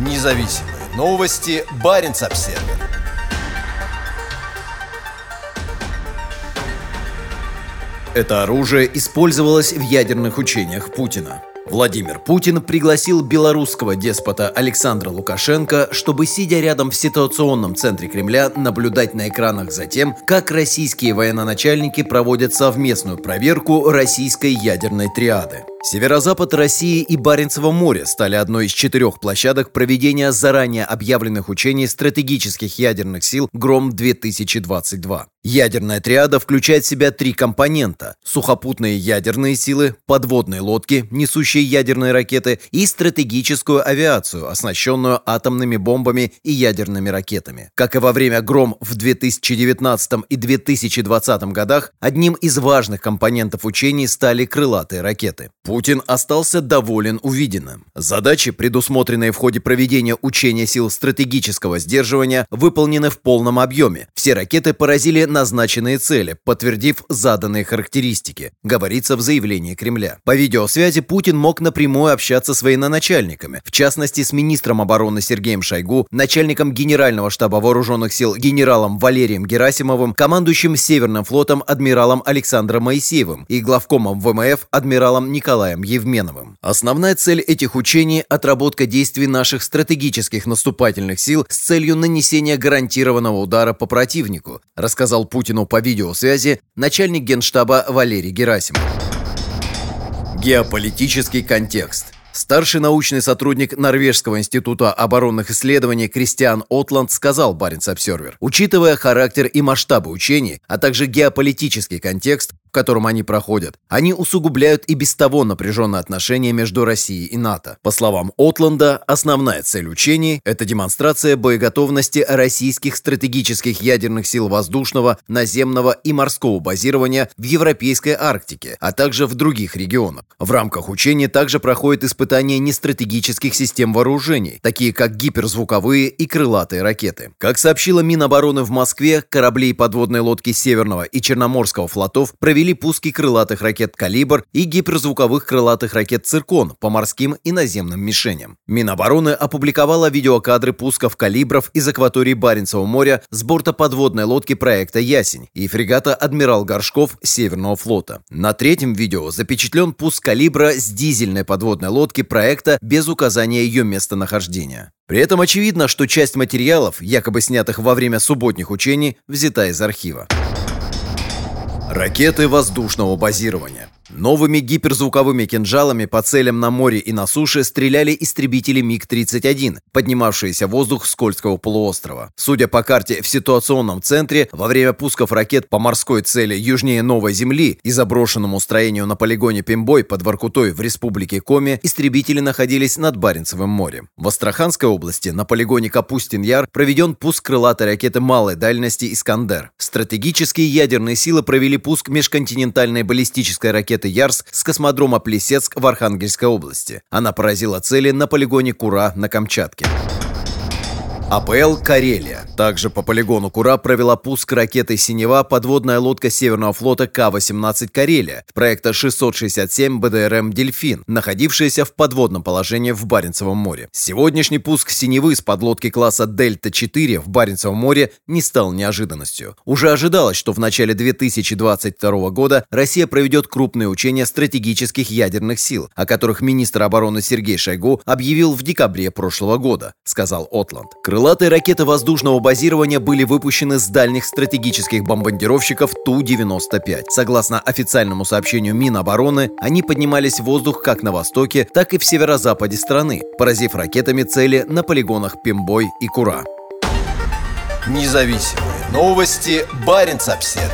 Независимые новости. Барин обсерва Это оружие использовалось в ядерных учениях Путина. Владимир Путин пригласил белорусского деспота Александра Лукашенко, чтобы, сидя рядом в ситуационном центре Кремля, наблюдать на экранах за тем, как российские военноначальники проводят совместную проверку российской ядерной триады. Северо-запад России и Баренцево море стали одной из четырех площадок проведения заранее объявленных учений стратегических ядерных сил «Гром-2022». Ядерная триада включает в себя три компонента – сухопутные ядерные силы, подводные лодки, несущие ядерные ракеты и стратегическую авиацию, оснащенную атомными бомбами и ядерными ракетами. Как и во время «Гром» в 2019 и 2020 годах, одним из важных компонентов учений стали крылатые ракеты. Путин остался доволен увиденным. Задачи, предусмотренные в ходе проведения учения сил стратегического сдерживания, выполнены в полном объеме. Все ракеты поразили назначенные цели, подтвердив заданные характеристики, говорится в заявлении Кремля. По видеосвязи Путин мог напрямую общаться с военачальниками, в частности с министром обороны Сергеем Шойгу, начальником Генерального штаба вооруженных сил генералом Валерием Герасимовым, командующим Северным флотом адмиралом Александром Моисеевым и главкомом ВМФ адмиралом Николаем Николаем Евменовым. Основная цель этих учений – отработка действий наших стратегических наступательных сил с целью нанесения гарантированного удара по противнику, рассказал Путину по видеосвязи начальник генштаба Валерий Герасимов. Геополитический контекст – Старший научный сотрудник Норвежского института оборонных исследований Кристиан Отланд сказал Баренц Обсервер, учитывая характер и масштабы учений, а также геополитический контекст, в котором они проходят, они усугубляют и без того напряженные отношения между Россией и НАТО. По словам Отланда, основная цель учений – это демонстрация боеготовности российских стратегических ядерных сил воздушного, наземного и морского базирования в Европейской Арктике, а также в других регионах. В рамках учений также проходит испытание нестратегических систем вооружений, такие как гиперзвуковые и крылатые ракеты. Как сообщила Минобороны в Москве, корабли и подводные лодки Северного и Черноморского флотов провели провели пуски крылатых ракет «Калибр» и гиперзвуковых крылатых ракет «Циркон» по морским и наземным мишеням. Минобороны опубликовала видеокадры пусков «Калибров» из акватории Баренцева моря с борта подводной лодки проекта «Ясень» и фрегата «Адмирал Горшков» Северного флота. На третьем видео запечатлен пуск «Калибра» с дизельной подводной лодки проекта без указания ее местонахождения. При этом очевидно, что часть материалов, якобы снятых во время субботних учений, взята из архива. Ракеты воздушного базирования. Новыми гиперзвуковыми кинжалами по целям на море и на суше стреляли истребители МиГ-31, поднимавшиеся в воздух с Кольского полуострова. Судя по карте в ситуационном центре, во время пусков ракет по морской цели южнее Новой Земли и заброшенному строению на полигоне Пимбой под Воркутой в республике Коми истребители находились над Баренцевым морем. В Астраханской области на полигоне Капустин-Яр проведен пуск крылатой ракеты малой дальности «Искандер». Стратегические ядерные силы провели пуск межконтинентальной баллистической ракеты ракеты «Ярс» с космодрома Плесецк в Архангельской области. Она поразила цели на полигоне Кура на Камчатке. АПЛ «Карелия». Также по полигону Кура провела пуск ракеты «Синева» подводная лодка Северного флота К-18 «Карелия» проекта 667 БДРМ «Дельфин», находившаяся в подводном положении в Баренцевом море. Сегодняшний пуск «Синевы» с подлодки класса «Дельта-4» в Баренцевом море не стал неожиданностью. Уже ожидалось, что в начале 2022 года Россия проведет крупные учения стратегических ядерных сил, о которых министр обороны Сергей Шойгу объявил в декабре прошлого года, сказал Отланд. Крылатые ракеты воздушного базирования были выпущены с дальних стратегических бомбардировщиков Ту-95. Согласно официальному сообщению Минобороны, они поднимались в воздух как на востоке, так и в северо-западе страны, поразив ракетами цели на полигонах Пимбой и Кура. Независимые новости. Барин обседный.